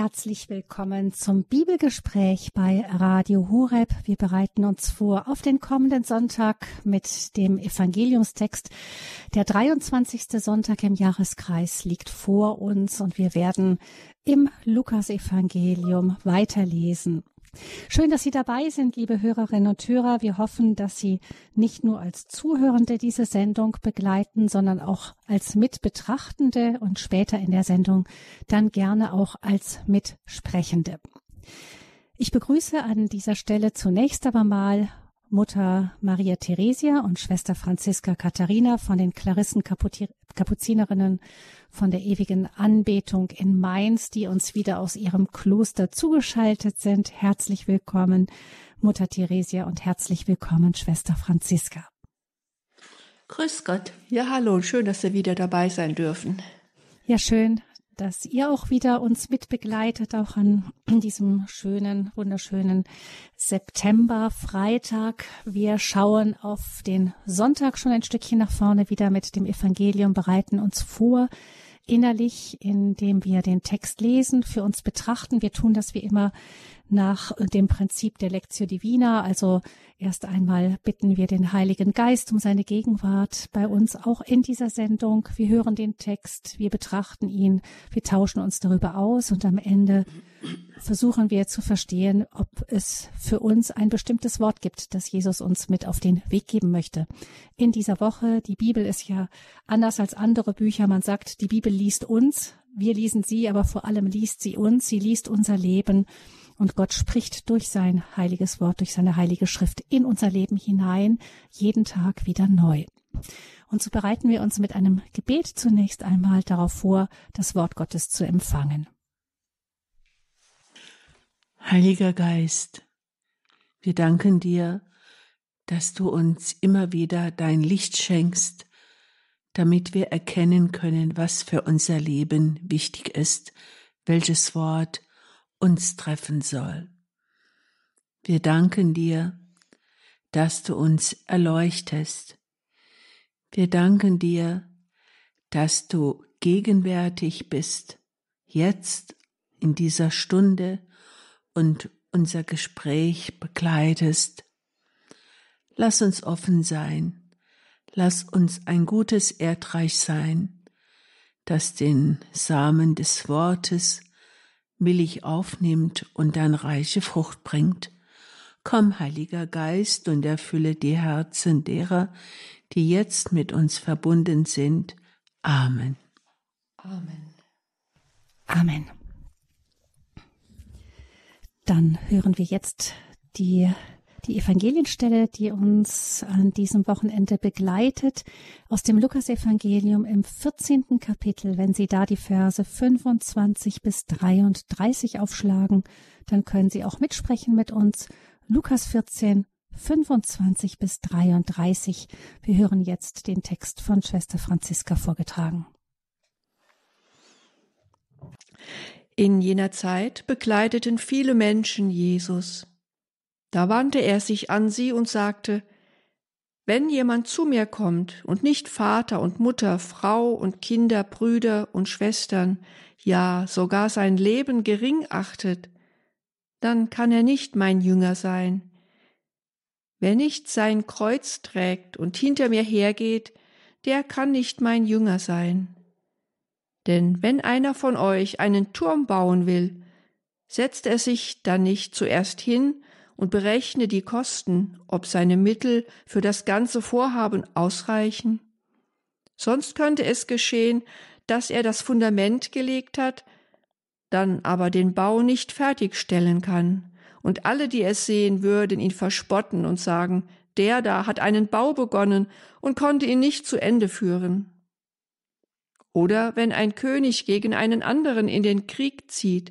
Herzlich willkommen zum Bibelgespräch bei Radio Horeb. Wir bereiten uns vor auf den kommenden Sonntag mit dem Evangeliumstext. Der 23. Sonntag im Jahreskreis liegt vor uns und wir werden im Lukasevangelium weiterlesen. Schön, dass Sie dabei sind, liebe Hörerinnen und Hörer. Wir hoffen, dass Sie nicht nur als Zuhörende diese Sendung begleiten, sondern auch als Mitbetrachtende und später in der Sendung dann gerne auch als Mitsprechende. Ich begrüße an dieser Stelle zunächst aber mal Mutter Maria Theresia und Schwester Franziska Katharina von den Klarissen Kapuzinerinnen von der ewigen Anbetung in Mainz, die uns wieder aus ihrem Kloster zugeschaltet sind. Herzlich willkommen, Mutter Theresia und herzlich willkommen, Schwester Franziska. Grüß Gott. Ja, hallo. Schön, dass wir wieder dabei sein dürfen. Ja, schön, dass ihr auch wieder uns mitbegleitet, auch an diesem schönen, wunderschönen September, Freitag. Wir schauen auf den Sonntag schon ein Stückchen nach vorne wieder mit dem Evangelium, bereiten uns vor innerlich, indem wir den Text lesen, für uns betrachten. Wir tun das wie immer nach dem Prinzip der Lectio Divina. Also erst einmal bitten wir den Heiligen Geist um seine Gegenwart bei uns auch in dieser Sendung. Wir hören den Text, wir betrachten ihn, wir tauschen uns darüber aus und am Ende versuchen wir zu verstehen, ob es für uns ein bestimmtes Wort gibt, das Jesus uns mit auf den Weg geben möchte. In dieser Woche, die Bibel ist ja anders als andere Bücher. Man sagt, die Bibel liest uns, wir lesen sie, aber vor allem liest sie uns, sie liest unser Leben und Gott spricht durch sein heiliges Wort, durch seine heilige Schrift in unser Leben hinein, jeden Tag wieder neu. Und so bereiten wir uns mit einem Gebet zunächst einmal darauf vor, das Wort Gottes zu empfangen. Heiliger Geist, wir danken dir, dass du uns immer wieder dein Licht schenkst, damit wir erkennen können, was für unser Leben wichtig ist, welches Wort uns treffen soll. Wir danken dir, dass du uns erleuchtest. Wir danken dir, dass du gegenwärtig bist, jetzt in dieser Stunde und unser Gespräch begleitest. Lass uns offen sein, lass uns ein gutes Erdreich sein, das den Samen des Wortes willig aufnimmt und dann reiche Frucht bringt. Komm, Heiliger Geist, und erfülle die Herzen derer, die jetzt mit uns verbunden sind. Amen. Amen. Amen. Dann hören wir jetzt die die Evangelienstelle, die uns an diesem Wochenende begleitet, aus dem Lukasevangelium im 14. Kapitel. Wenn Sie da die Verse 25 bis 33 aufschlagen, dann können Sie auch mitsprechen mit uns. Lukas 14, 25 bis 33. Wir hören jetzt den Text von Schwester Franziska vorgetragen. In jener Zeit bekleideten viele Menschen Jesus. Da wandte er sich an sie und sagte, wenn jemand zu mir kommt und nicht Vater und Mutter, Frau und Kinder, Brüder und Schwestern, ja sogar sein Leben gering achtet, dann kann er nicht mein Jünger sein. Wer nicht sein Kreuz trägt und hinter mir hergeht, der kann nicht mein Jünger sein. Denn wenn einer von euch einen Turm bauen will, setzt er sich dann nicht zuerst hin und berechne die Kosten, ob seine Mittel für das ganze Vorhaben ausreichen. Sonst könnte es geschehen, dass er das Fundament gelegt hat, dann aber den Bau nicht fertigstellen kann, und alle, die es sehen würden, ihn verspotten und sagen, der da hat einen Bau begonnen und konnte ihn nicht zu Ende führen. Oder wenn ein König gegen einen anderen in den Krieg zieht,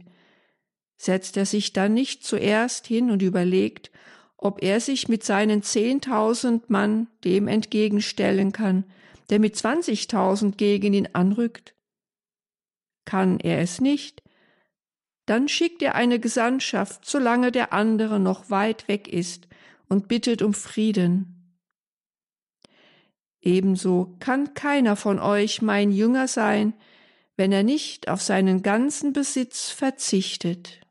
setzt er sich dann nicht zuerst hin und überlegt, ob er sich mit seinen zehntausend Mann dem entgegenstellen kann, der mit zwanzigtausend gegen ihn anrückt? Kann er es nicht, dann schickt er eine Gesandtschaft, solange der andere noch weit weg ist, und bittet um Frieden. Ebenso kann keiner von euch mein Jünger sein, wenn er nicht auf seinen ganzen Besitz verzichtet.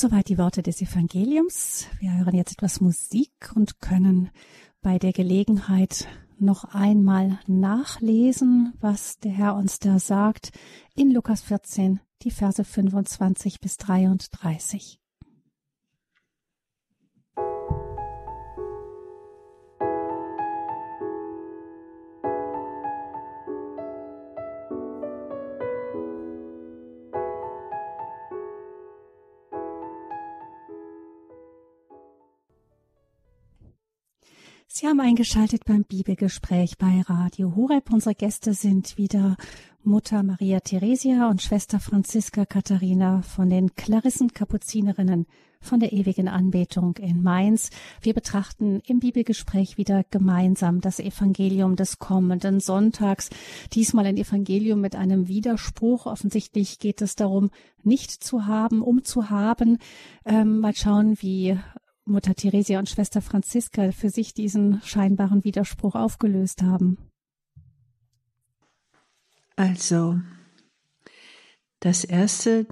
Soweit die Worte des Evangeliums. Wir hören jetzt etwas Musik und können bei der Gelegenheit noch einmal nachlesen, was der Herr uns da sagt in Lukas 14, die Verse 25 bis 33. Sie haben eingeschaltet beim Bibelgespräch bei Radio Horeb. Unsere Gäste sind wieder Mutter Maria Theresia und Schwester Franziska Katharina von den Klarissen Kapuzinerinnen von der ewigen Anbetung in Mainz. Wir betrachten im Bibelgespräch wieder gemeinsam das Evangelium des kommenden Sonntags. Diesmal ein Evangelium mit einem Widerspruch. Offensichtlich geht es darum, nicht zu haben, um zu haben. Ähm, mal schauen, wie Mutter Theresia und Schwester Franziska für sich diesen scheinbaren Widerspruch aufgelöst haben? Also, das Erste,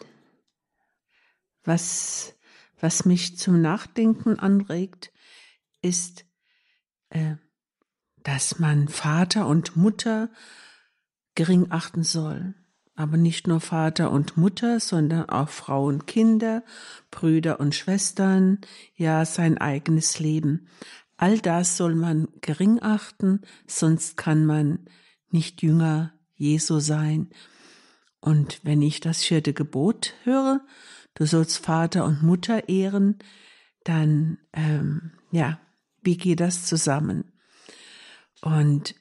was, was mich zum Nachdenken anregt, ist, äh, dass man Vater und Mutter gering achten soll aber nicht nur Vater und Mutter, sondern auch Frau und Kinder, Brüder und Schwestern, ja sein eigenes Leben. All das soll man gering achten, sonst kann man nicht Jünger Jesu sein. Und wenn ich das vierte Gebot höre, du sollst Vater und Mutter ehren, dann, ähm, ja, wie geht das zusammen? Und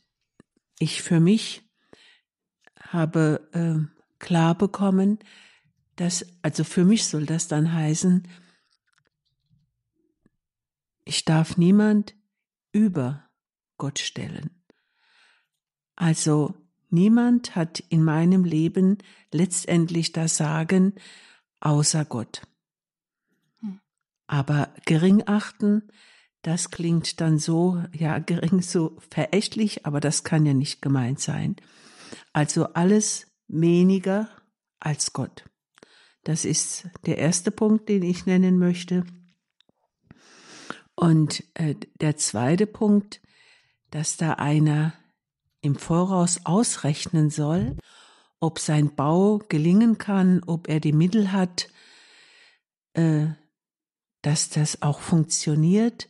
ich für mich habe äh, klar bekommen, dass, also für mich soll das dann heißen, ich darf niemand über Gott stellen. Also niemand hat in meinem Leben letztendlich das Sagen außer Gott. Hm. Aber gering achten, das klingt dann so, ja, gering so verächtlich, aber das kann ja nicht gemeint sein. Also alles weniger als Gott. Das ist der erste Punkt, den ich nennen möchte. Und äh, der zweite Punkt, dass da einer im Voraus ausrechnen soll, ob sein Bau gelingen kann, ob er die Mittel hat, äh, dass das auch funktioniert.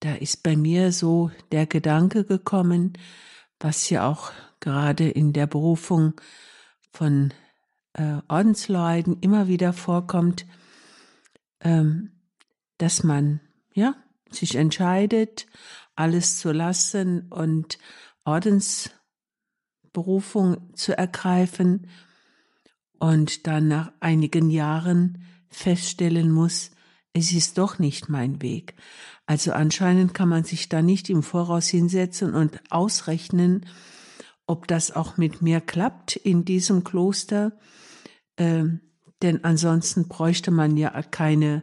Da ist bei mir so der Gedanke gekommen, was ja auch gerade in der Berufung von äh, Ordensleuten immer wieder vorkommt, ähm, dass man ja sich entscheidet, alles zu lassen und Ordensberufung zu ergreifen und dann nach einigen Jahren feststellen muss, es ist doch nicht mein Weg. Also anscheinend kann man sich da nicht im Voraus hinsetzen und ausrechnen, ob das auch mit mir klappt in diesem Kloster. Ähm, denn ansonsten bräuchte man ja keine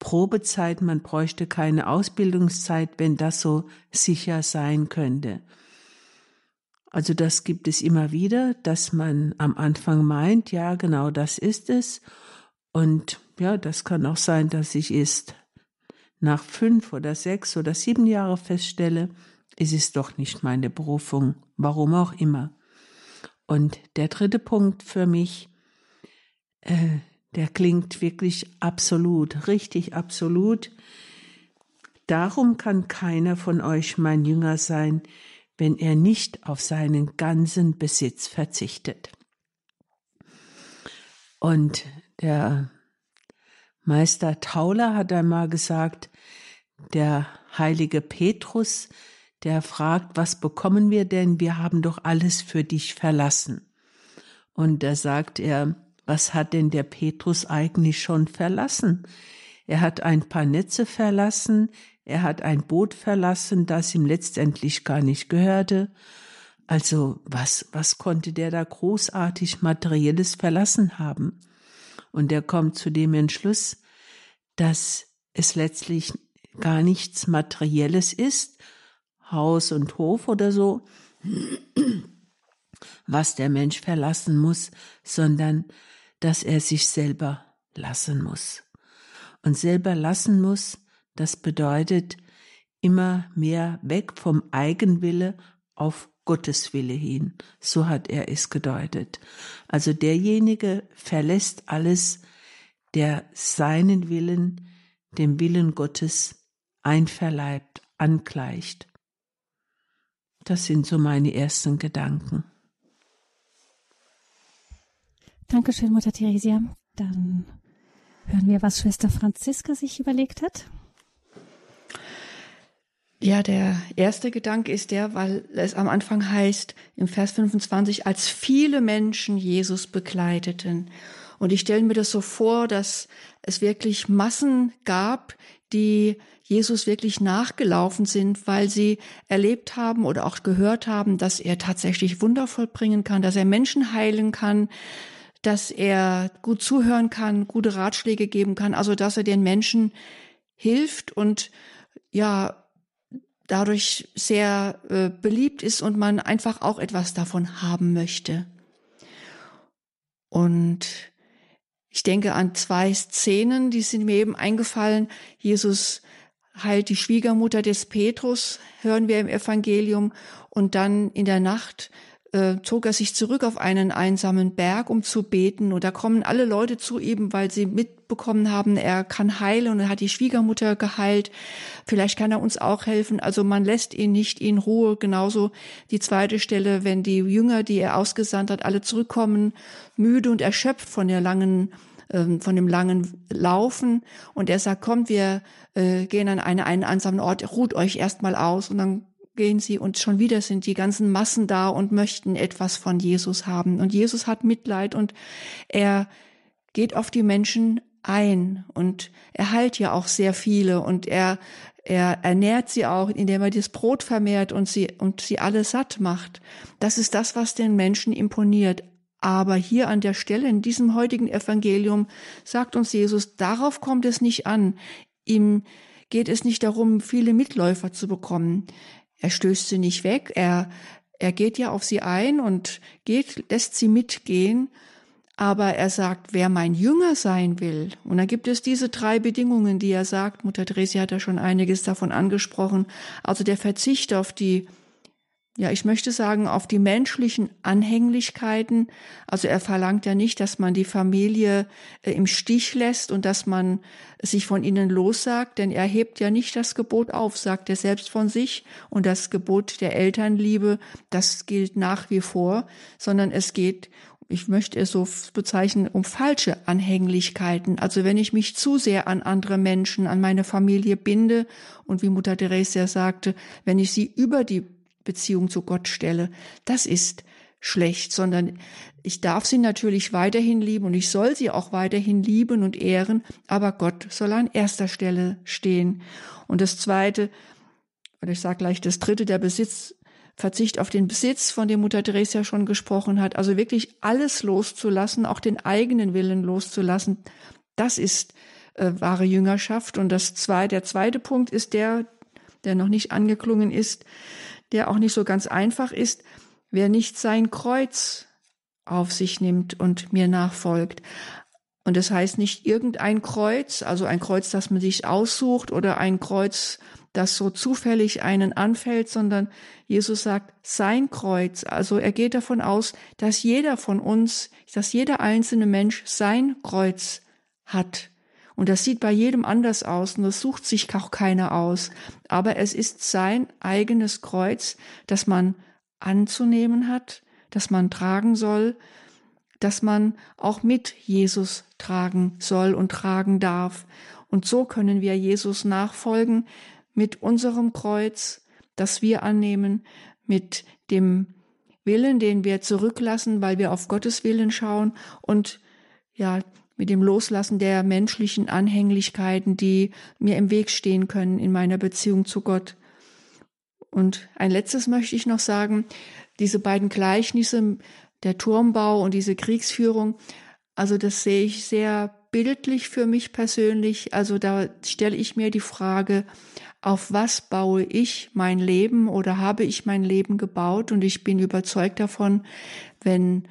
Probezeit, man bräuchte keine Ausbildungszeit, wenn das so sicher sein könnte. Also das gibt es immer wieder, dass man am Anfang meint, ja, genau das ist es. Und ja, das kann auch sein, dass ich es nach fünf oder sechs oder sieben Jahre feststelle, es ist doch nicht meine Berufung, warum auch immer. Und der dritte Punkt für mich, äh, der klingt wirklich absolut, richtig absolut. Darum kann keiner von euch mein Jünger sein, wenn er nicht auf seinen ganzen Besitz verzichtet. Und der Meister Tauler hat einmal gesagt, der heilige Petrus, der fragt, was bekommen wir denn? Wir haben doch alles für dich verlassen. Und da sagt er, was hat denn der Petrus eigentlich schon verlassen? Er hat ein paar Netze verlassen, er hat ein Boot verlassen, das ihm letztendlich gar nicht gehörte. Also was, was konnte der da großartig materielles verlassen haben? Und er kommt zu dem Entschluss, dass es letztlich gar nichts Materielles ist, Haus und Hof oder so, was der Mensch verlassen muss, sondern dass er sich selber lassen muss. Und selber lassen muss, das bedeutet immer mehr weg vom Eigenwille auf Gottes Wille hin. So hat er es gedeutet. Also derjenige verlässt alles, der seinen Willen dem Willen Gottes einverleibt, angleicht. Das sind so meine ersten Gedanken. Dankeschön, Mutter Theresia. Dann hören wir, was Schwester Franziska sich überlegt hat. Ja, der erste Gedanke ist der, weil es am Anfang heißt, im Vers 25, als viele Menschen Jesus begleiteten. Und ich stelle mir das so vor, dass es wirklich Massen gab, die Jesus wirklich nachgelaufen sind, weil sie erlebt haben oder auch gehört haben, dass er tatsächlich Wunder vollbringen kann, dass er Menschen heilen kann, dass er gut zuhören kann, gute Ratschläge geben kann, also dass er den Menschen hilft und ja, dadurch sehr äh, beliebt ist und man einfach auch etwas davon haben möchte. Und ich denke an zwei Szenen, die sind mir eben eingefallen. Jesus heilt die Schwiegermutter des Petrus, hören wir im Evangelium, und dann in der Nacht äh, zog er sich zurück auf einen einsamen Berg, um zu beten. Und da kommen alle Leute zu ihm, weil sie mitbekommen haben, er kann heilen und er hat die Schwiegermutter geheilt. Vielleicht kann er uns auch helfen. Also man lässt ihn nicht in Ruhe. Genauso die zweite Stelle, wenn die Jünger, die er ausgesandt hat, alle zurückkommen, müde und erschöpft von der langen ähm, von dem langen Laufen und er sagt, kommt, wir äh, gehen an einen, einen einsamen Ort, ruht euch erstmal aus und dann gehen sie und schon wieder sind die ganzen Massen da und möchten etwas von Jesus haben. Und Jesus hat Mitleid und er geht auf die Menschen ein und er heilt ja auch sehr viele und er, er ernährt sie auch, indem er das Brot vermehrt und sie, und sie alle satt macht. Das ist das, was den Menschen imponiert. Aber hier an der Stelle, in diesem heutigen Evangelium, sagt uns Jesus, darauf kommt es nicht an. Ihm geht es nicht darum, viele Mitläufer zu bekommen. Er stößt sie nicht weg, er, er geht ja auf sie ein und geht, lässt sie mitgehen, aber er sagt, wer mein Jünger sein will, und da gibt es diese drei Bedingungen, die er sagt, Mutter Theresia hat ja schon einiges davon angesprochen, also der Verzicht auf die ja, ich möchte sagen, auf die menschlichen Anhänglichkeiten. Also er verlangt ja nicht, dass man die Familie äh, im Stich lässt und dass man sich von ihnen lossagt, denn er hebt ja nicht das Gebot auf, sagt er selbst von sich. Und das Gebot der Elternliebe, das gilt nach wie vor, sondern es geht ich möchte es so bezeichnen, um falsche Anhänglichkeiten. Also wenn ich mich zu sehr an andere Menschen, an meine Familie binde und wie Mutter Theresia sagte, wenn ich sie über die Beziehung zu Gott stelle. Das ist schlecht, sondern ich darf sie natürlich weiterhin lieben und ich soll sie auch weiterhin lieben und ehren, aber Gott soll an erster Stelle stehen. Und das zweite, oder ich sage gleich das dritte, der Besitz, Verzicht auf den Besitz, von dem Mutter Theresia schon gesprochen hat, also wirklich alles loszulassen, auch den eigenen Willen loszulassen, das ist äh, wahre Jüngerschaft. Und das zwei, der zweite Punkt ist der, der noch nicht angeklungen ist, der auch nicht so ganz einfach ist, wer nicht sein Kreuz auf sich nimmt und mir nachfolgt. Und das heißt nicht irgendein Kreuz, also ein Kreuz, das man sich aussucht oder ein Kreuz, das so zufällig einen anfällt, sondern Jesus sagt, sein Kreuz. Also er geht davon aus, dass jeder von uns, dass jeder einzelne Mensch sein Kreuz hat. Und das sieht bei jedem anders aus und das sucht sich auch keiner aus. Aber es ist sein eigenes Kreuz, das man anzunehmen hat, das man tragen soll, das man auch mit Jesus tragen soll und tragen darf. Und so können wir Jesus nachfolgen mit unserem Kreuz, das wir annehmen, mit dem Willen, den wir zurücklassen, weil wir auf Gottes Willen schauen und ja, mit dem Loslassen der menschlichen Anhänglichkeiten, die mir im Weg stehen können in meiner Beziehung zu Gott. Und ein letztes möchte ich noch sagen, diese beiden Gleichnisse, der Turmbau und diese Kriegsführung, also das sehe ich sehr bildlich für mich persönlich. Also da stelle ich mir die Frage, auf was baue ich mein Leben oder habe ich mein Leben gebaut. Und ich bin überzeugt davon, wenn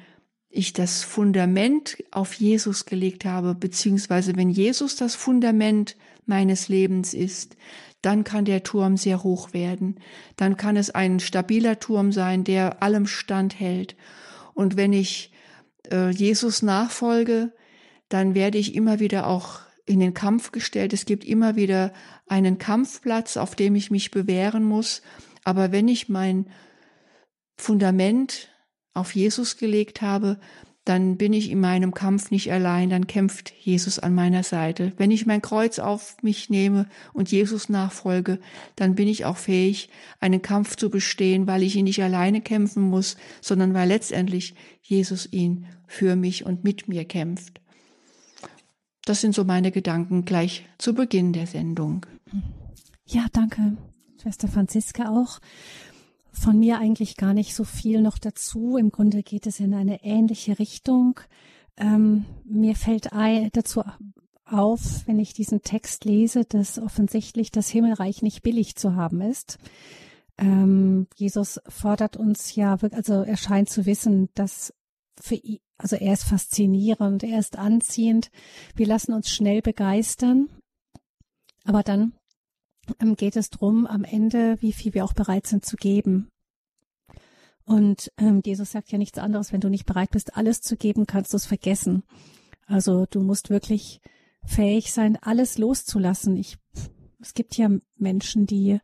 ich das Fundament auf Jesus gelegt habe, beziehungsweise wenn Jesus das Fundament meines Lebens ist, dann kann der Turm sehr hoch werden. Dann kann es ein stabiler Turm sein, der allem standhält. Und wenn ich äh, Jesus nachfolge, dann werde ich immer wieder auch in den Kampf gestellt. Es gibt immer wieder einen Kampfplatz, auf dem ich mich bewähren muss. Aber wenn ich mein Fundament auf Jesus gelegt habe, dann bin ich in meinem Kampf nicht allein, dann kämpft Jesus an meiner Seite. Wenn ich mein Kreuz auf mich nehme und Jesus nachfolge, dann bin ich auch fähig, einen Kampf zu bestehen, weil ich ihn nicht alleine kämpfen muss, sondern weil letztendlich Jesus ihn für mich und mit mir kämpft. Das sind so meine Gedanken gleich zu Beginn der Sendung. Ja, danke, Schwester Franziska auch. Von mir eigentlich gar nicht so viel noch dazu. Im Grunde geht es in eine ähnliche Richtung. Ähm, mir fällt dazu auf, wenn ich diesen Text lese, dass offensichtlich das Himmelreich nicht billig zu haben ist. Ähm, Jesus fordert uns ja, also er scheint zu wissen, dass für ihn, also er ist faszinierend, er ist anziehend. Wir lassen uns schnell begeistern. Aber dann geht es drum am Ende, wie viel wir auch bereit sind zu geben. Und ähm, Jesus sagt ja nichts anderes, wenn du nicht bereit bist, alles zu geben, kannst du es vergessen. Also du musst wirklich fähig sein, alles loszulassen. Ich, es gibt ja Menschen, die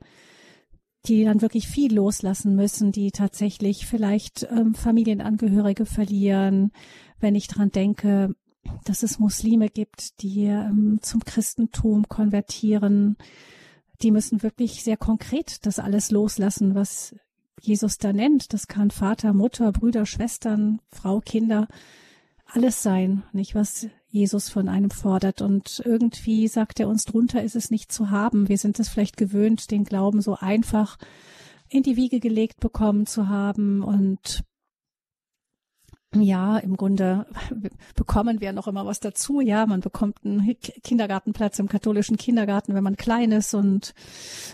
die dann wirklich viel loslassen müssen, die tatsächlich vielleicht ähm, Familienangehörige verlieren. Wenn ich dran denke, dass es Muslime gibt, die ähm, zum Christentum konvertieren, die müssen wirklich sehr konkret das alles loslassen, was Jesus da nennt. Das kann Vater, Mutter, Brüder, Schwestern, Frau, Kinder, alles sein, nicht was Jesus von einem fordert. Und irgendwie sagt er uns, drunter ist es nicht zu haben. Wir sind es vielleicht gewöhnt, den Glauben so einfach in die Wiege gelegt bekommen zu haben und ja, im Grunde bekommen wir noch immer was dazu. Ja, man bekommt einen Kindergartenplatz im katholischen Kindergarten, wenn man klein ist und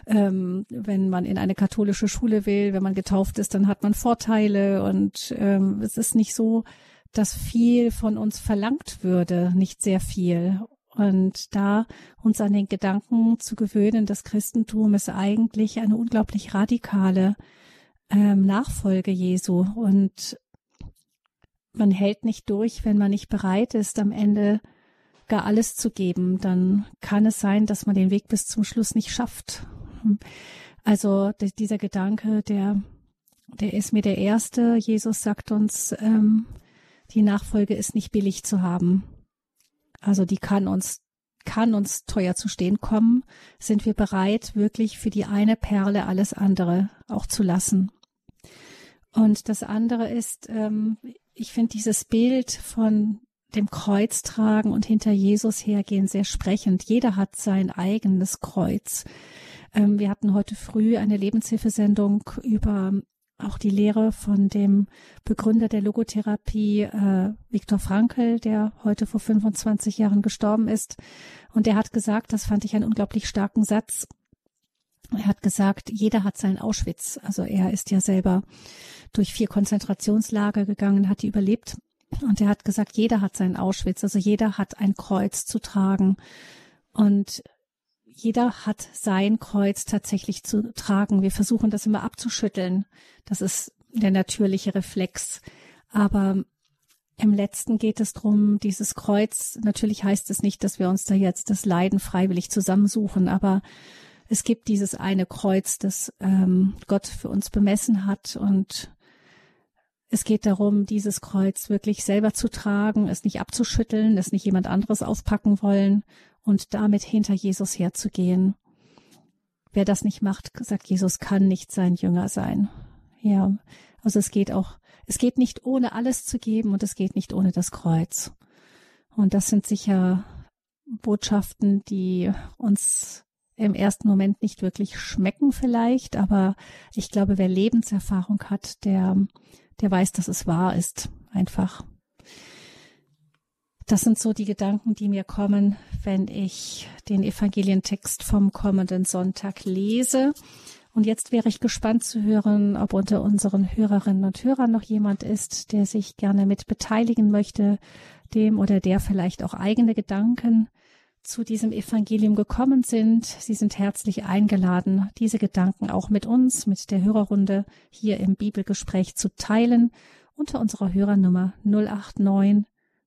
ähm, wenn man in eine katholische Schule will, wenn man getauft ist, dann hat man Vorteile und ähm, es ist nicht so, dass viel von uns verlangt würde, nicht sehr viel. Und da uns an den Gedanken zu gewöhnen, das Christentum ist eigentlich eine unglaublich radikale ähm, Nachfolge Jesu und man hält nicht durch, wenn man nicht bereit ist, am Ende gar alles zu geben, dann kann es sein, dass man den Weg bis zum Schluss nicht schafft. Also dieser Gedanke, der, der ist mir der erste. Jesus sagt uns, ähm, die Nachfolge ist nicht billig zu haben. Also die kann uns, kann uns teuer zu stehen kommen. Sind wir bereit, wirklich für die eine Perle alles andere auch zu lassen? Und das andere ist, ähm, ich finde dieses Bild von dem Kreuz tragen und hinter Jesus hergehen sehr sprechend. Jeder hat sein eigenes Kreuz. Ähm, wir hatten heute früh eine Lebenshilfesendung über auch die Lehre von dem Begründer der Logotherapie, äh, Viktor Frankl, der heute vor 25 Jahren gestorben ist. Und er hat gesagt, das fand ich einen unglaublich starken Satz. Er hat gesagt, jeder hat sein Auschwitz. Also er ist ja selber durch vier Konzentrationslager gegangen, hat die überlebt. Und er hat gesagt, jeder hat sein Auschwitz. Also jeder hat ein Kreuz zu tragen. Und jeder hat sein Kreuz tatsächlich zu tragen. Wir versuchen das immer abzuschütteln. Das ist der natürliche Reflex. Aber im letzten geht es drum, dieses Kreuz, natürlich heißt es nicht, dass wir uns da jetzt das Leiden freiwillig zusammensuchen, aber es gibt dieses eine Kreuz, das ähm, Gott für uns bemessen hat und es geht darum, dieses Kreuz wirklich selber zu tragen, es nicht abzuschütteln, es nicht jemand anderes auspacken wollen und damit hinter Jesus herzugehen. Wer das nicht macht, sagt Jesus, kann nicht sein Jünger sein. Ja, also es geht auch, es geht nicht ohne alles zu geben und es geht nicht ohne das Kreuz. Und das sind sicher Botschaften, die uns im ersten Moment nicht wirklich schmecken vielleicht, aber ich glaube, wer Lebenserfahrung hat, der, der weiß, dass es wahr ist. Einfach. Das sind so die Gedanken, die mir kommen, wenn ich den Evangelientext vom kommenden Sonntag lese. Und jetzt wäre ich gespannt zu hören, ob unter unseren Hörerinnen und Hörern noch jemand ist, der sich gerne mit beteiligen möchte, dem oder der vielleicht auch eigene Gedanken zu diesem Evangelium gekommen sind. Sie sind herzlich eingeladen, diese Gedanken auch mit uns, mit der Hörerrunde hier im Bibelgespräch zu teilen unter unserer Hörernummer 089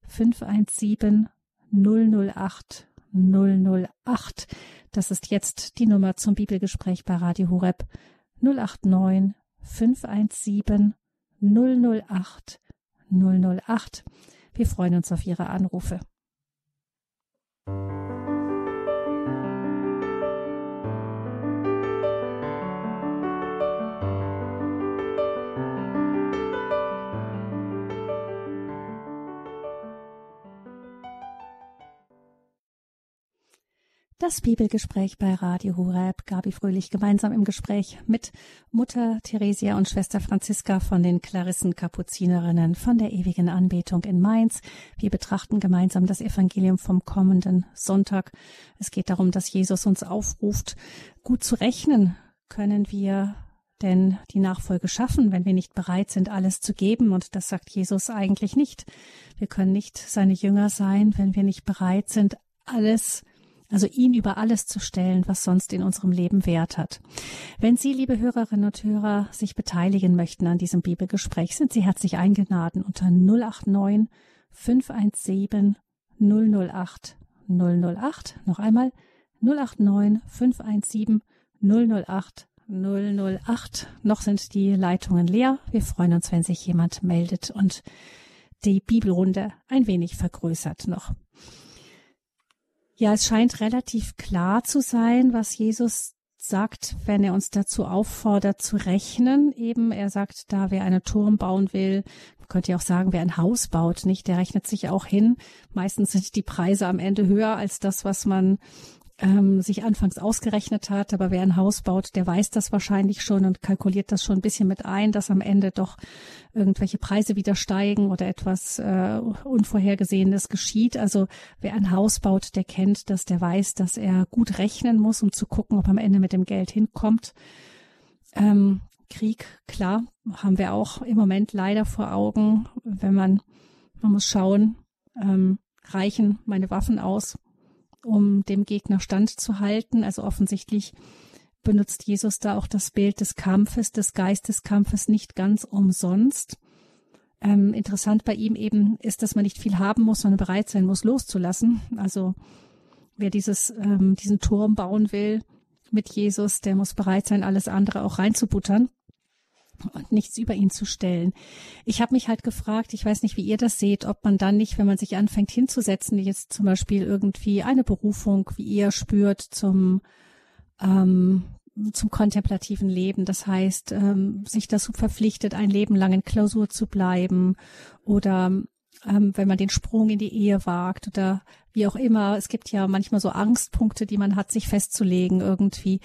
517 008 008. Das ist jetzt die Nummer zum Bibelgespräch bei Radio Horeb 089 517 008 008. Wir freuen uns auf Ihre Anrufe. Thank you. Das Bibelgespräch bei Radio Horeb. Gabi Fröhlich gemeinsam im Gespräch mit Mutter Theresia und Schwester Franziska von den Klarissen Kapuzinerinnen von der ewigen Anbetung in Mainz. Wir betrachten gemeinsam das Evangelium vom kommenden Sonntag. Es geht darum, dass Jesus uns aufruft, gut zu rechnen. Können wir denn die Nachfolge schaffen, wenn wir nicht bereit sind, alles zu geben? Und das sagt Jesus eigentlich nicht. Wir können nicht seine Jünger sein, wenn wir nicht bereit sind, alles also ihn über alles zu stellen, was sonst in unserem Leben Wert hat. Wenn Sie, liebe Hörerinnen und Hörer, sich beteiligen möchten an diesem Bibelgespräch, sind Sie herzlich eingeladen unter 089 517 008 008. Noch einmal 089 517 008 008. Noch sind die Leitungen leer. Wir freuen uns, wenn sich jemand meldet und die Bibelrunde ein wenig vergrößert noch. Ja, es scheint relativ klar zu sein, was Jesus sagt, wenn er uns dazu auffordert zu rechnen. Eben, er sagt da, wer einen Turm bauen will, könnte ja auch sagen, wer ein Haus baut, nicht, der rechnet sich auch hin. Meistens sind die Preise am Ende höher als das, was man ähm, sich anfangs ausgerechnet hat. Aber wer ein Haus baut, der weiß das wahrscheinlich schon und kalkuliert das schon ein bisschen mit ein, dass am Ende doch irgendwelche Preise wieder steigen oder etwas äh, Unvorhergesehenes geschieht. Also wer ein Haus baut, der kennt das, der weiß, dass er gut rechnen muss, um zu gucken, ob am Ende mit dem Geld hinkommt. Ähm, Krieg, klar, haben wir auch im Moment leider vor Augen, wenn man, man muss schauen, ähm, reichen meine Waffen aus, um dem Gegner standzuhalten. Also offensichtlich benutzt Jesus da auch das Bild des Kampfes, des Geisteskampfes nicht ganz umsonst. Ähm, interessant bei ihm eben ist, dass man nicht viel haben muss, sondern bereit sein muss, loszulassen. Also wer dieses, ähm, diesen Turm bauen will mit Jesus, der muss bereit sein, alles andere auch reinzubuttern und nichts über ihn zu stellen. Ich habe mich halt gefragt, ich weiß nicht, wie ihr das seht, ob man dann nicht, wenn man sich anfängt hinzusetzen, jetzt zum Beispiel irgendwie eine Berufung, wie ihr spürt, zum ähm, zum kontemplativen Leben. Das heißt, ähm, sich dazu verpflichtet, ein Leben lang in Klausur zu bleiben oder ähm, wenn man den Sprung in die Ehe wagt oder wie auch immer. Es gibt ja manchmal so Angstpunkte, die man hat, sich festzulegen irgendwie.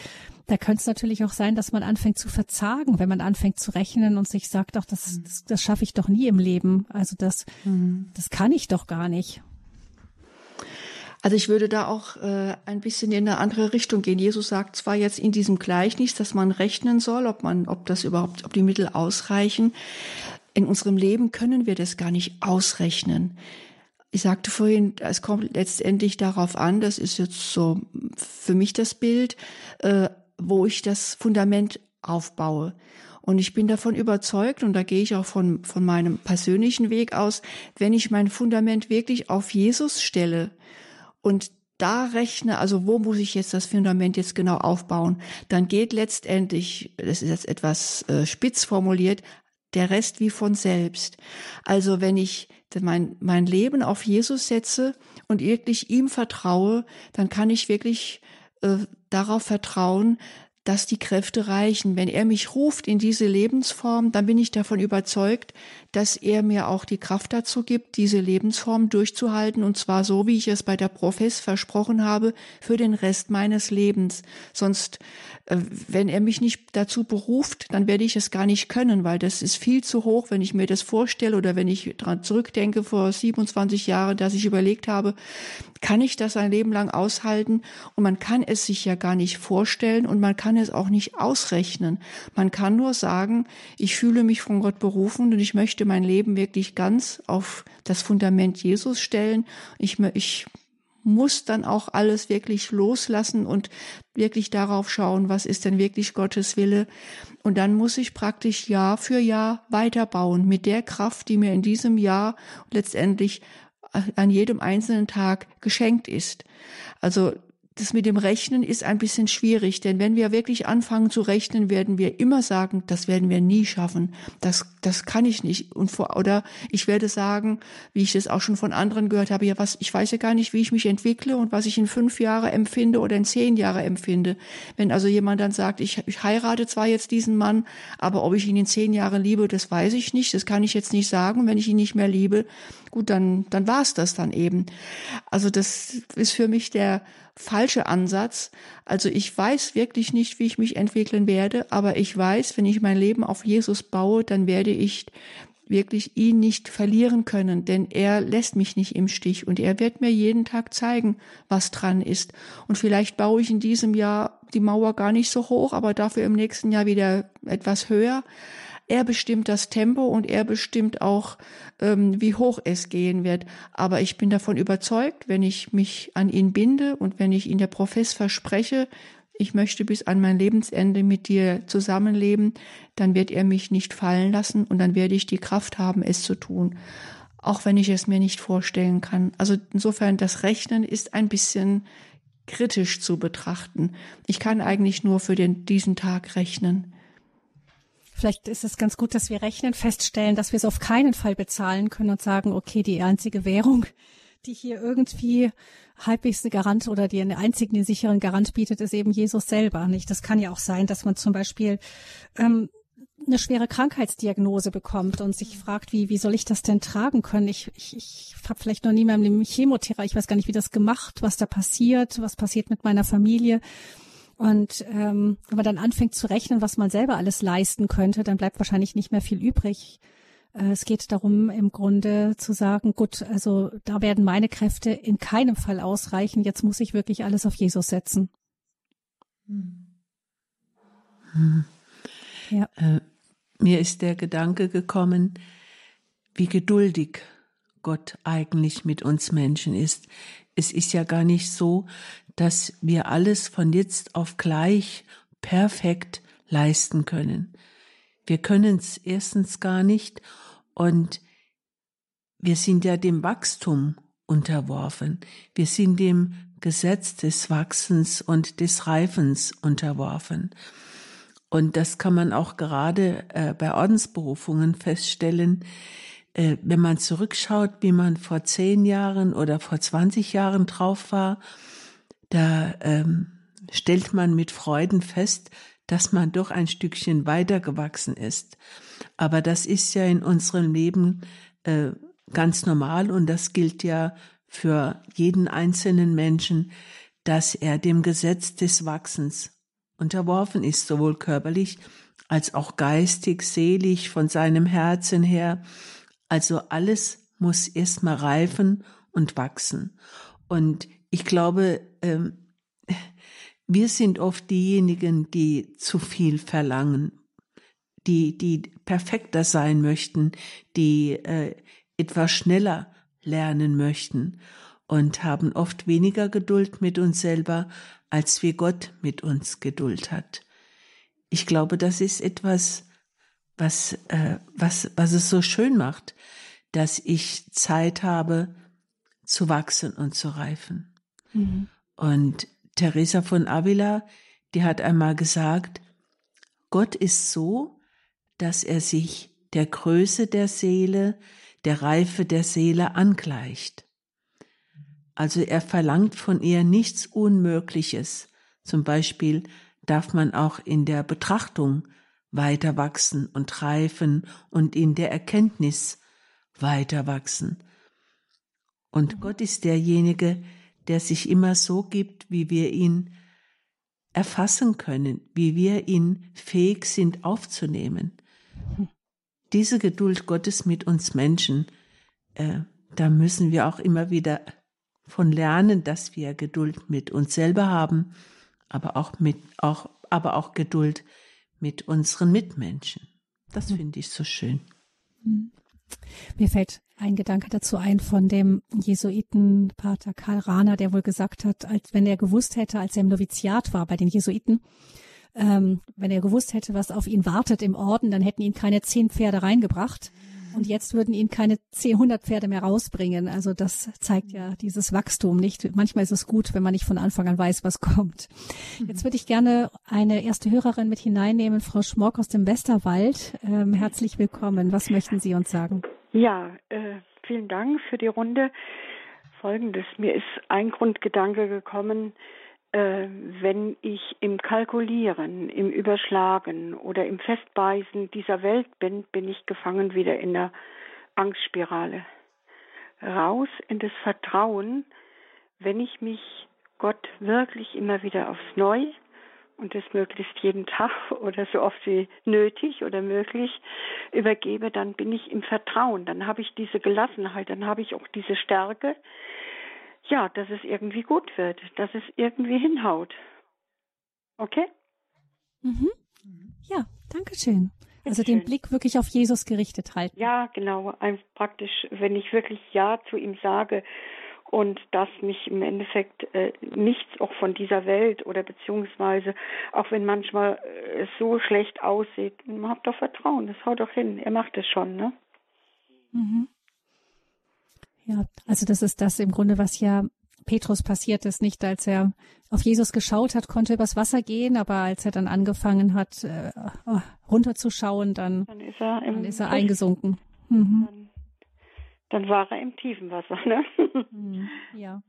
Da könnte es natürlich auch sein, dass man anfängt zu verzagen, wenn man anfängt zu rechnen und sich sagt, ach, das, das, das schaffe ich doch nie im Leben. Also das, mhm. das kann ich doch gar nicht. Also ich würde da auch äh, ein bisschen in eine andere Richtung gehen. Jesus sagt zwar jetzt in diesem Gleichnis, dass man rechnen soll, ob man, ob das überhaupt, ob die Mittel ausreichen. In unserem Leben können wir das gar nicht ausrechnen. Ich sagte vorhin, es kommt letztendlich darauf an, das ist jetzt so für mich das Bild, äh, wo ich das Fundament aufbaue. Und ich bin davon überzeugt, und da gehe ich auch von, von meinem persönlichen Weg aus, wenn ich mein Fundament wirklich auf Jesus stelle und da rechne, also wo muss ich jetzt das Fundament jetzt genau aufbauen, dann geht letztendlich, das ist jetzt etwas äh, spitz formuliert, der Rest wie von selbst. Also wenn ich mein, mein Leben auf Jesus setze und wirklich ihm vertraue, dann kann ich wirklich äh, darauf vertrauen, dass die Kräfte reichen. Wenn er mich ruft in diese Lebensform, dann bin ich davon überzeugt, dass er mir auch die Kraft dazu gibt, diese Lebensform durchzuhalten und zwar so, wie ich es bei der Profess versprochen habe, für den Rest meines Lebens. Sonst, äh, wenn er mich nicht dazu beruft, dann werde ich es gar nicht können, weil das ist viel zu hoch, wenn ich mir das vorstelle oder wenn ich daran zurückdenke vor 27 Jahren, dass ich überlegt habe, kann ich das ein Leben lang aushalten? Und man kann es sich ja gar nicht vorstellen und man kann es auch nicht ausrechnen. Man kann nur sagen, ich fühle mich von Gott berufen und ich möchte mein Leben wirklich ganz auf das Fundament Jesus stellen. Ich, ich muss dann auch alles wirklich loslassen und wirklich darauf schauen, was ist denn wirklich Gottes Wille. Und dann muss ich praktisch Jahr für Jahr weiterbauen mit der Kraft, die mir in diesem Jahr letztendlich an jedem einzelnen Tag geschenkt ist. Also das mit dem Rechnen ist ein bisschen schwierig, denn wenn wir wirklich anfangen zu rechnen, werden wir immer sagen, das werden wir nie schaffen. Das, das kann ich nicht. Und vor, oder ich werde sagen, wie ich das auch schon von anderen gehört habe, ja, was, ich weiß ja gar nicht, wie ich mich entwickle und was ich in fünf Jahre empfinde oder in zehn Jahre empfinde. Wenn also jemand dann sagt, ich, ich heirate zwar jetzt diesen Mann, aber ob ich ihn in zehn Jahren liebe, das weiß ich nicht. Das kann ich jetzt nicht sagen. Wenn ich ihn nicht mehr liebe, gut, dann, dann war's das dann eben. Also das ist für mich der falsche Ansatz. Also ich weiß wirklich nicht, wie ich mich entwickeln werde, aber ich weiß, wenn ich mein Leben auf Jesus baue, dann werde ich wirklich ihn nicht verlieren können, denn er lässt mich nicht im Stich und er wird mir jeden Tag zeigen, was dran ist. Und vielleicht baue ich in diesem Jahr die Mauer gar nicht so hoch, aber dafür im nächsten Jahr wieder etwas höher. Er bestimmt das Tempo und er bestimmt auch, ähm, wie hoch es gehen wird. Aber ich bin davon überzeugt, wenn ich mich an ihn binde und wenn ich ihn der Profess verspreche, ich möchte bis an mein Lebensende mit dir zusammenleben, dann wird er mich nicht fallen lassen und dann werde ich die Kraft haben, es zu tun. Auch wenn ich es mir nicht vorstellen kann. Also insofern, das Rechnen ist ein bisschen kritisch zu betrachten. Ich kann eigentlich nur für den, diesen Tag rechnen. Vielleicht ist es ganz gut, dass wir rechnen, feststellen, dass wir es auf keinen Fall bezahlen können und sagen, okay, die einzige Währung, die hier irgendwie halbwegs eine Garant oder die einen einzigen den sicheren Garant bietet, ist eben Jesus selber. Nicht? Das kann ja auch sein, dass man zum Beispiel ähm, eine schwere Krankheitsdiagnose bekommt und sich fragt, wie, wie soll ich das denn tragen können? Ich, ich, ich habe vielleicht noch nie mehr eine Chemotherapie, ich weiß gar nicht, wie das gemacht, was da passiert, was passiert mit meiner Familie. Und ähm, wenn man dann anfängt zu rechnen, was man selber alles leisten könnte, dann bleibt wahrscheinlich nicht mehr viel übrig. Äh, es geht darum, im Grunde zu sagen, gut, also da werden meine Kräfte in keinem Fall ausreichen. Jetzt muss ich wirklich alles auf Jesus setzen. Hm. Ja. Äh, mir ist der Gedanke gekommen, wie geduldig Gott eigentlich mit uns Menschen ist. Es ist ja gar nicht so, dass wir alles von jetzt auf gleich perfekt leisten können. Wir können es erstens gar nicht und wir sind ja dem Wachstum unterworfen. Wir sind dem Gesetz des Wachsens und des Reifens unterworfen. Und das kann man auch gerade äh, bei Ordensberufungen feststellen. Äh, wenn man zurückschaut, wie man vor zehn Jahren oder vor 20 Jahren drauf war, da ähm, stellt man mit Freuden fest, dass man doch ein Stückchen weitergewachsen ist. Aber das ist ja in unserem Leben äh, ganz normal und das gilt ja für jeden einzelnen Menschen, dass er dem Gesetz des Wachsens unterworfen ist, sowohl körperlich als auch geistig, selig, von seinem Herzen her. Also alles muss erstmal reifen und wachsen. Und ich glaube, ähm, wir sind oft diejenigen, die zu viel verlangen, die, die perfekter sein möchten, die äh, etwas schneller lernen möchten und haben oft weniger Geduld mit uns selber, als wie Gott mit uns Geduld hat. Ich glaube, das ist etwas, was, äh, was, was es so schön macht, dass ich Zeit habe zu wachsen und zu reifen. Mhm. Und Teresa von Avila, die hat einmal gesagt, Gott ist so, dass er sich der Größe der Seele, der Reife der Seele angleicht. Also er verlangt von ihr nichts Unmögliches. Zum Beispiel darf man auch in der Betrachtung weiter wachsen und reifen und in der Erkenntnis weiter wachsen. Und Gott ist derjenige, der sich immer so gibt, wie wir ihn erfassen können, wie wir ihn fähig sind aufzunehmen. Diese Geduld Gottes mit uns Menschen, äh, da müssen wir auch immer wieder von lernen, dass wir Geduld mit uns selber haben, aber auch mit auch aber auch Geduld mit unseren Mitmenschen. Das mhm. finde ich so schön. Mhm. Mir fällt ein Gedanke dazu ein von dem Jesuiten Pater Karl Rahner, der wohl gesagt hat, als wenn er gewusst hätte, als er im Noviziat war bei den Jesuiten, ähm, wenn er gewusst hätte, was auf ihn wartet im Orden, dann hätten ihn keine zehn Pferde reingebracht. Und jetzt würden ihn keine 100 Pferde mehr rausbringen. Also das zeigt ja dieses Wachstum nicht. Manchmal ist es gut, wenn man nicht von Anfang an weiß, was kommt. Jetzt würde ich gerne eine erste Hörerin mit hineinnehmen, Frau Schmock aus dem Westerwald. Ähm, herzlich willkommen. Was möchten Sie uns sagen? Ja, äh, vielen Dank für die Runde. Folgendes, mir ist ein Grundgedanke gekommen, äh, wenn ich im Kalkulieren, im Überschlagen oder im Festbeißen dieser Welt bin, bin ich gefangen wieder in der Angstspirale. Raus in das Vertrauen, wenn ich mich Gott wirklich immer wieder aufs Neue und das möglichst jeden Tag oder so oft wie nötig oder möglich übergebe, dann bin ich im Vertrauen, dann habe ich diese Gelassenheit, dann habe ich auch diese Stärke, ja, dass es irgendwie gut wird, dass es irgendwie hinhaut. Okay? Mhm. Ja, danke schön. Also den Blick wirklich auf Jesus gerichtet halten. Ja, genau. Ein, praktisch, wenn ich wirklich Ja zu ihm sage und dass mich im Endeffekt äh, nichts auch von dieser Welt oder beziehungsweise auch wenn manchmal äh, es so schlecht aussieht, habt doch Vertrauen, das haut doch hin, er macht es schon, ne? Mhm. Ja, also das ist das im Grunde, was ja Petrus passiert ist, nicht als er auf Jesus geschaut hat, konnte übers Wasser gehen, aber als er dann angefangen hat, äh, runterzuschauen, dann, dann ist er, dann ist er eingesunken. Mhm. Dann, dann, war er im tiefen Wasser, ne? Mhm, ja.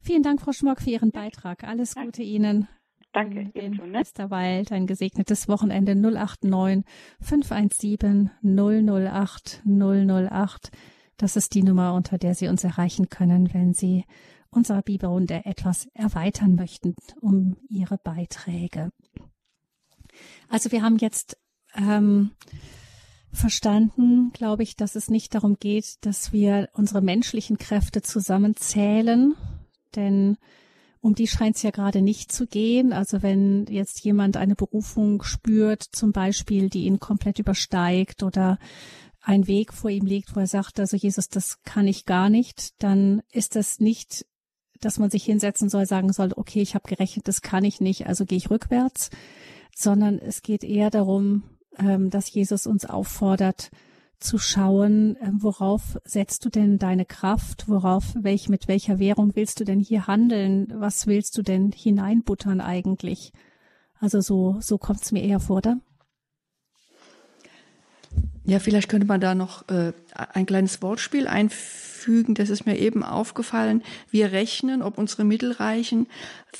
Vielen Dank, Frau Schmock, für Ihren Beitrag. Alles Danke. Gute Ihnen. Danke. In ebenso, ne? Westerwald, ein gesegnetes Wochenende 089 517 008 008. Das ist die Nummer, unter der Sie uns erreichen können, wenn Sie unsere Bibelrunde etwas erweitern möchten um Ihre Beiträge. Also wir haben jetzt ähm, verstanden, glaube ich, dass es nicht darum geht, dass wir unsere menschlichen Kräfte zusammenzählen, denn um die scheint es ja gerade nicht zu gehen. Also wenn jetzt jemand eine Berufung spürt, zum Beispiel, die ihn komplett übersteigt oder ein Weg vor ihm liegt, wo er sagt, also Jesus, das kann ich gar nicht, dann ist das nicht, dass man sich hinsetzen soll, sagen soll, okay, ich habe gerechnet, das kann ich nicht, also gehe ich rückwärts, sondern es geht eher darum, ähm, dass Jesus uns auffordert, zu schauen, ähm, worauf setzt du denn deine Kraft, worauf, welch, mit welcher Währung willst du denn hier handeln, was willst du denn hineinbuttern eigentlich? Also so, so kommt es mir eher vor, oder? Ja, vielleicht könnte man da noch äh, ein kleines Wortspiel einfügen. Das ist mir eben aufgefallen. Wir rechnen, ob unsere Mittel reichen.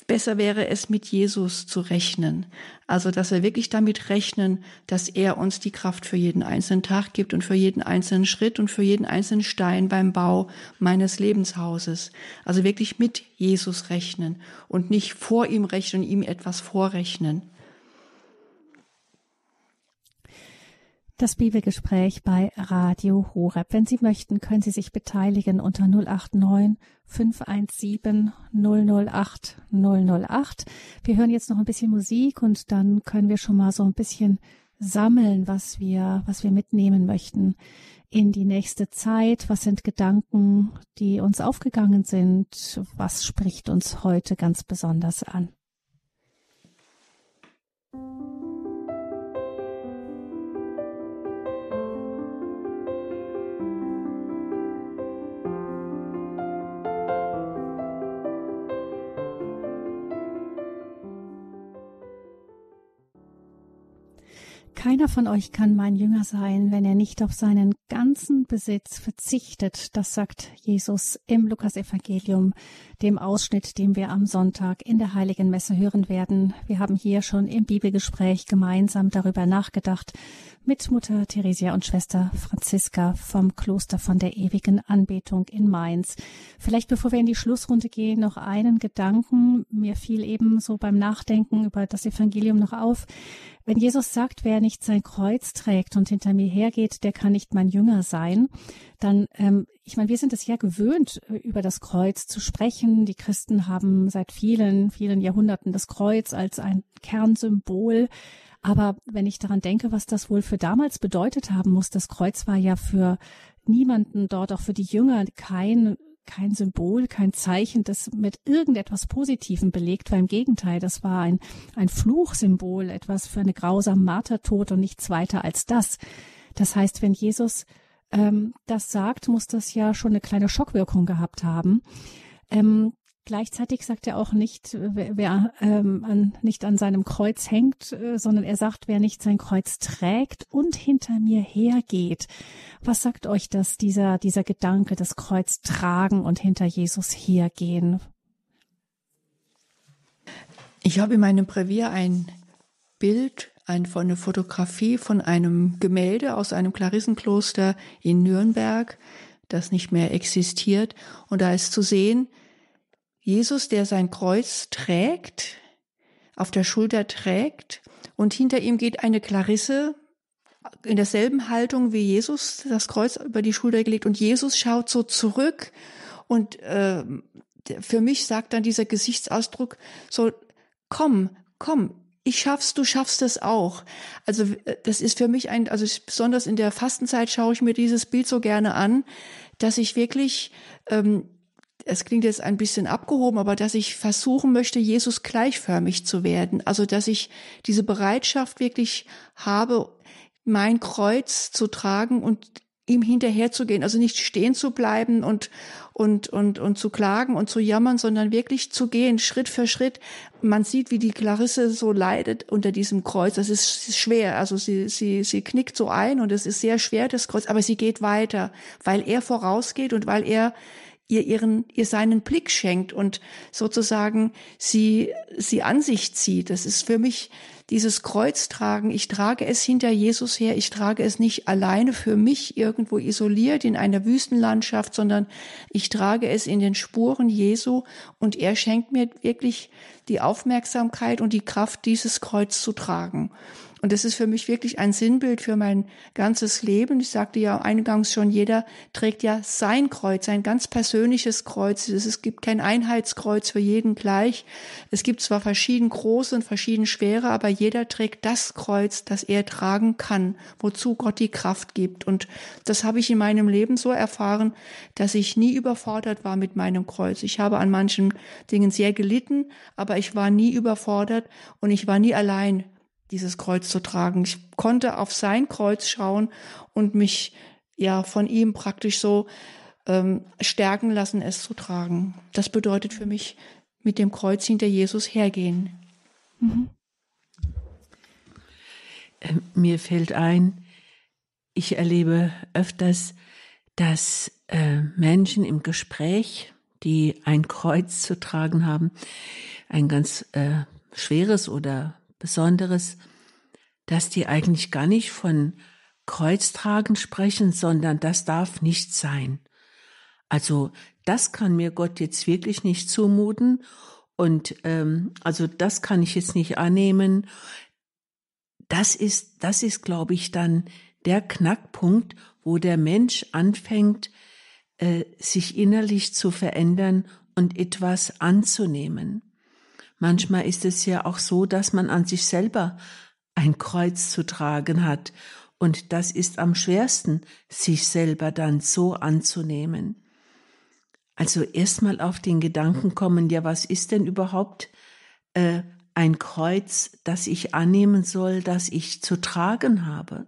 Besser wäre es, mit Jesus zu rechnen. Also, dass wir wirklich damit rechnen, dass er uns die Kraft für jeden einzelnen Tag gibt und für jeden einzelnen Schritt und für jeden einzelnen Stein beim Bau meines Lebenshauses. Also wirklich mit Jesus rechnen und nicht vor ihm rechnen, ihm etwas vorrechnen. Das Bibelgespräch bei Radio Horeb. Wenn Sie möchten, können Sie sich beteiligen unter 089 517 008 008. Wir hören jetzt noch ein bisschen Musik und dann können wir schon mal so ein bisschen sammeln, was wir, was wir mitnehmen möchten in die nächste Zeit. Was sind Gedanken, die uns aufgegangen sind? Was spricht uns heute ganz besonders an? Keiner von euch kann mein Jünger sein, wenn er nicht auf seinen ganzen Besitz verzichtet. Das sagt Jesus im Lukasevangelium, dem Ausschnitt, den wir am Sonntag in der Heiligen Messe hören werden. Wir haben hier schon im Bibelgespräch gemeinsam darüber nachgedacht mit Mutter Theresia und Schwester Franziska vom Kloster von der ewigen Anbetung in Mainz. Vielleicht bevor wir in die Schlussrunde gehen, noch einen Gedanken. Mir fiel eben so beim Nachdenken über das Evangelium noch auf. Wenn Jesus sagt, wer nicht sein Kreuz trägt und hinter mir hergeht, der kann nicht mein Jünger sein, dann, ähm, ich meine, wir sind es ja gewöhnt, über das Kreuz zu sprechen. Die Christen haben seit vielen, vielen Jahrhunderten das Kreuz als ein Kernsymbol. Aber wenn ich daran denke, was das wohl für damals bedeutet haben muss, das Kreuz war ja für niemanden dort, auch für die Jünger, kein kein Symbol, kein Zeichen, das mit irgendetwas Positivem belegt war. Im Gegenteil, das war ein, ein Fluchsymbol, etwas für eine grausame Martertod und nichts weiter als das. Das heißt, wenn Jesus ähm, das sagt, muss das ja schon eine kleine Schockwirkung gehabt haben. Ähm, Gleichzeitig sagt er auch nicht, wer, wer ähm, an, nicht an seinem Kreuz hängt, äh, sondern er sagt, wer nicht sein Kreuz trägt und hinter mir hergeht. Was sagt euch das, dieser, dieser Gedanke, das Kreuz tragen und hinter Jesus hergehen? Ich habe in meinem Brevier ein Bild, ein, von einer Fotografie von einem Gemälde aus einem Klarissenkloster in Nürnberg, das nicht mehr existiert. Und da ist zu sehen, Jesus, der sein Kreuz trägt, auf der Schulter trägt, und hinter ihm geht eine Clarisse in derselben Haltung wie Jesus, das Kreuz über die Schulter gelegt, und Jesus schaut so zurück, und äh, für mich sagt dann dieser Gesichtsausdruck so, komm, komm, ich schaff's, du schaffst es auch. Also äh, das ist für mich ein, also besonders in der Fastenzeit schaue ich mir dieses Bild so gerne an, dass ich wirklich ähm, es klingt jetzt ein bisschen abgehoben, aber dass ich versuchen möchte, Jesus gleichförmig zu werden. Also, dass ich diese Bereitschaft wirklich habe, mein Kreuz zu tragen und ihm hinterherzugehen, also nicht stehen zu bleiben und, und, und, und zu klagen und zu jammern, sondern wirklich zu gehen, Schritt für Schritt. Man sieht, wie die Clarisse so leidet unter diesem Kreuz. Das ist, schwer. Also sie, sie, sie knickt so ein und es ist sehr schwer, das Kreuz, aber sie geht weiter, weil er vorausgeht und weil er ihr ihren, ihr seinen Blick schenkt und sozusagen sie, sie an sich zieht. Das ist für mich dieses Kreuz tragen. Ich trage es hinter Jesus her. Ich trage es nicht alleine für mich irgendwo isoliert in einer Wüstenlandschaft, sondern ich trage es in den Spuren Jesu und er schenkt mir wirklich die Aufmerksamkeit und die Kraft, dieses Kreuz zu tragen. Und das ist für mich wirklich ein Sinnbild für mein ganzes Leben. Ich sagte ja eingangs schon, jeder trägt ja sein Kreuz, sein ganz persönliches Kreuz. Es gibt kein Einheitskreuz für jeden gleich. Es gibt zwar verschieden große und verschieden schwere, aber jeder trägt das Kreuz, das er tragen kann, wozu Gott die Kraft gibt. Und das habe ich in meinem Leben so erfahren, dass ich nie überfordert war mit meinem Kreuz. Ich habe an manchen Dingen sehr gelitten, aber ich war nie überfordert und ich war nie allein dieses Kreuz zu tragen. Ich konnte auf sein Kreuz schauen und mich ja von ihm praktisch so ähm, stärken lassen, es zu tragen. Das bedeutet für mich mit dem Kreuz hinter Jesus hergehen. Mhm. Ähm, mir fällt ein, ich erlebe öfters, dass äh, Menschen im Gespräch, die ein Kreuz zu tragen haben, ein ganz äh, schweres oder Besonderes, dass die eigentlich gar nicht von Kreuztragen sprechen, sondern das darf nicht sein. Also das kann mir Gott jetzt wirklich nicht zumuten und ähm, also das kann ich jetzt nicht annehmen. Das ist, das ist, glaube ich, dann der Knackpunkt, wo der Mensch anfängt, äh, sich innerlich zu verändern und etwas anzunehmen. Manchmal ist es ja auch so, dass man an sich selber ein Kreuz zu tragen hat, und das ist am schwersten, sich selber dann so anzunehmen. Also erstmal auf den Gedanken kommen, ja, was ist denn überhaupt äh, ein Kreuz, das ich annehmen soll, das ich zu tragen habe?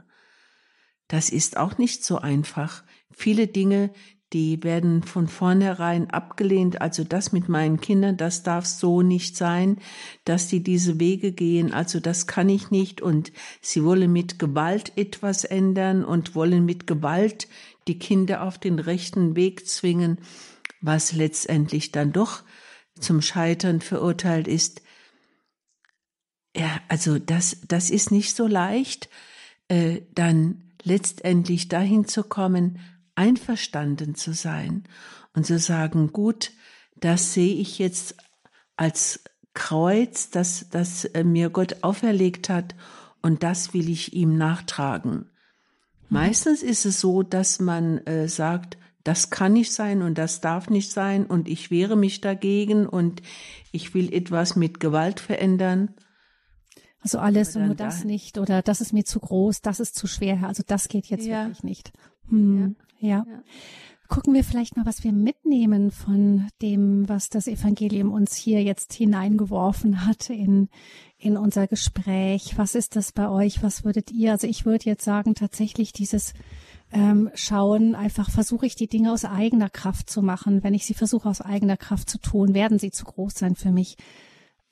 Das ist auch nicht so einfach. Viele Dinge, die werden von vornherein abgelehnt. Also das mit meinen Kindern, das darf so nicht sein, dass die diese Wege gehen. Also das kann ich nicht. Und sie wollen mit Gewalt etwas ändern und wollen mit Gewalt die Kinder auf den rechten Weg zwingen, was letztendlich dann doch zum Scheitern verurteilt ist. Ja, also das, das ist nicht so leicht, äh, dann letztendlich dahin zu kommen, einverstanden zu sein und zu sagen, gut, das sehe ich jetzt als Kreuz, das, das äh, mir Gott auferlegt hat und das will ich ihm nachtragen. Mhm. Meistens ist es so, dass man äh, sagt, das kann nicht sein und das darf nicht sein und ich wehre mich dagegen und ich will etwas mit Gewalt verändern. Also alles und nur das nicht oder das ist mir zu groß, das ist zu schwer. Also das geht jetzt ja. wirklich nicht. Hm, ja. Ja. Gucken wir vielleicht mal, was wir mitnehmen von dem, was das Evangelium uns hier jetzt hineingeworfen hat in, in unser Gespräch. Was ist das bei euch? Was würdet ihr? Also ich würde jetzt sagen, tatsächlich dieses ähm, Schauen, einfach versuche ich die Dinge aus eigener Kraft zu machen. Wenn ich sie versuche aus eigener Kraft zu tun, werden sie zu groß sein für mich.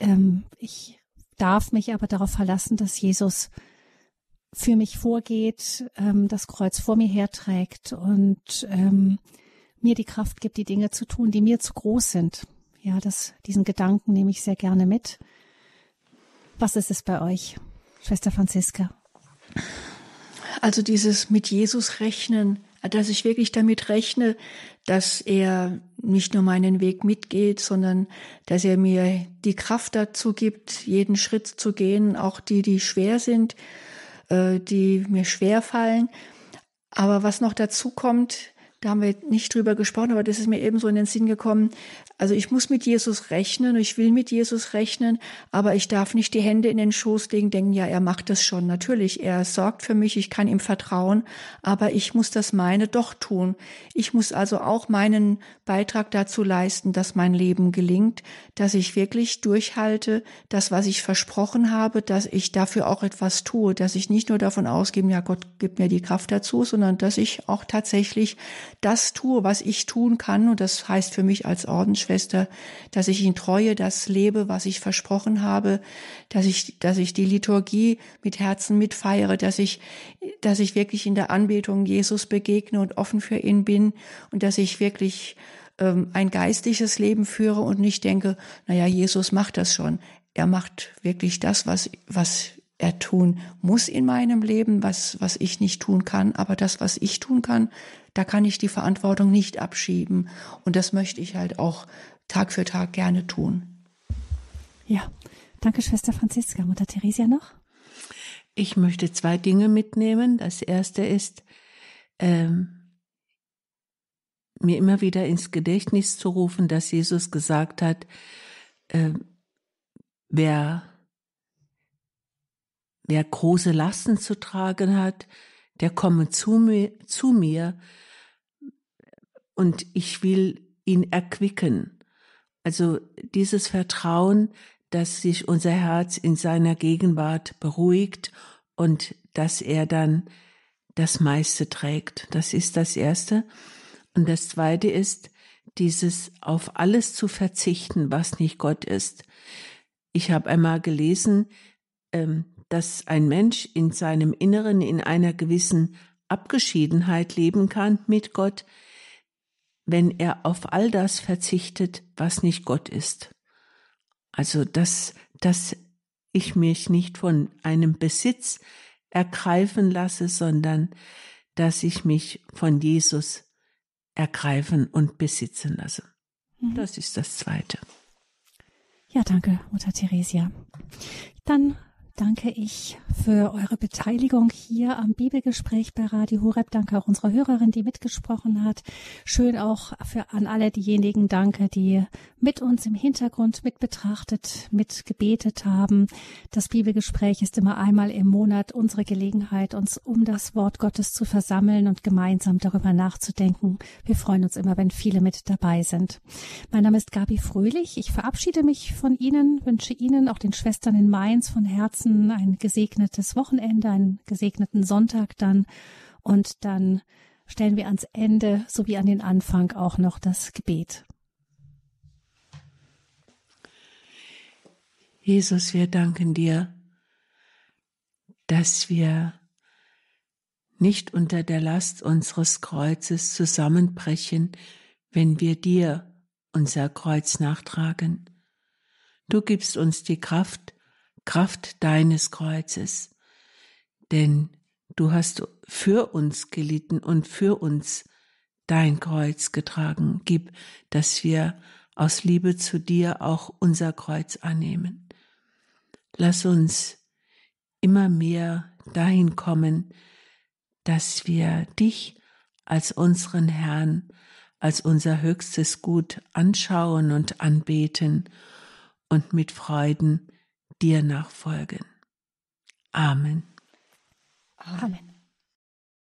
Ähm, ich darf mich aber darauf verlassen, dass Jesus für mich vorgeht, ähm, das Kreuz vor mir herträgt und ähm, mir die Kraft gibt, die Dinge zu tun, die mir zu groß sind. Ja, das, diesen Gedanken nehme ich sehr gerne mit. Was ist es bei euch, Schwester Franziska? Also dieses mit Jesus rechnen, dass ich wirklich damit rechne, dass er nicht nur meinen Weg mitgeht, sondern dass er mir die Kraft dazu gibt, jeden Schritt zu gehen, auch die, die schwer sind, die mir schwer fallen. Aber was noch dazu kommt, da haben wir nicht drüber gesprochen, aber das ist mir ebenso in den Sinn gekommen. Also ich muss mit Jesus rechnen, ich will mit Jesus rechnen, aber ich darf nicht die Hände in den Schoß legen, denken, ja, er macht das schon. Natürlich, er sorgt für mich, ich kann ihm vertrauen, aber ich muss das meine doch tun. Ich muss also auch meinen Beitrag dazu leisten, dass mein Leben gelingt, dass ich wirklich durchhalte, das, was ich versprochen habe, dass ich dafür auch etwas tue, dass ich nicht nur davon ausgehe, ja, Gott gibt mir die Kraft dazu, sondern dass ich auch tatsächlich das tue, was ich tun kann. Und das heißt für mich als Ordensschwester, Schwester, dass ich in Treue das lebe, was ich versprochen habe, dass ich, dass ich die Liturgie mit Herzen mitfeiere, dass ich, dass ich wirklich in der Anbetung Jesus begegne und offen für ihn bin und dass ich wirklich ähm, ein geistliches Leben führe und nicht denke, naja, Jesus macht das schon. Er macht wirklich das, was, was er tun muss in meinem Leben, was, was ich nicht tun kann. Aber das, was ich tun kann, da kann ich die Verantwortung nicht abschieben. Und das möchte ich halt auch Tag für Tag gerne tun. Ja, danke Schwester Franziska. Mutter Theresia noch? Ich möchte zwei Dinge mitnehmen. Das erste ist, ähm, mir immer wieder ins Gedächtnis zu rufen, dass Jesus gesagt hat, äh, wer, wer große Lasten zu tragen hat, der komme zu mir, zu mir und ich will ihn erquicken. Also dieses Vertrauen, dass sich unser Herz in seiner Gegenwart beruhigt und dass er dann das meiste trägt. Das ist das Erste. Und das Zweite ist, dieses auf alles zu verzichten, was nicht Gott ist. Ich habe einmal gelesen, ähm, dass ein Mensch in seinem Inneren in einer gewissen Abgeschiedenheit leben kann mit Gott, wenn er auf all das verzichtet, was nicht Gott ist. Also, dass, dass ich mich nicht von einem Besitz ergreifen lasse, sondern dass ich mich von Jesus ergreifen und besitzen lasse. Mhm. Das ist das Zweite. Ja, danke, Mutter Theresia. Dann danke ich für eure Beteiligung hier am Bibelgespräch bei Radio Horeb. Danke auch unserer Hörerin, die mitgesprochen hat. Schön auch für an alle diejenigen danke, die mit uns im Hintergrund mit betrachtet, mit gebetet haben. Das Bibelgespräch ist immer einmal im Monat unsere Gelegenheit, uns um das Wort Gottes zu versammeln und gemeinsam darüber nachzudenken. Wir freuen uns immer, wenn viele mit dabei sind. Mein Name ist Gabi Fröhlich. Ich verabschiede mich von Ihnen, wünsche Ihnen, auch den Schwestern in Mainz von Herzen ein gesegnetes Wochenende, einen gesegneten Sonntag dann und dann stellen wir ans Ende sowie an den Anfang auch noch das Gebet. Jesus, wir danken dir, dass wir nicht unter der Last unseres Kreuzes zusammenbrechen, wenn wir dir unser Kreuz nachtragen. Du gibst uns die Kraft, Kraft deines Kreuzes, denn du hast für uns gelitten und für uns dein Kreuz getragen. Gib, dass wir aus Liebe zu dir auch unser Kreuz annehmen. Lass uns immer mehr dahin kommen, dass wir dich als unseren Herrn, als unser höchstes Gut anschauen und anbeten und mit Freuden dir nachfolgen. Amen. Amen.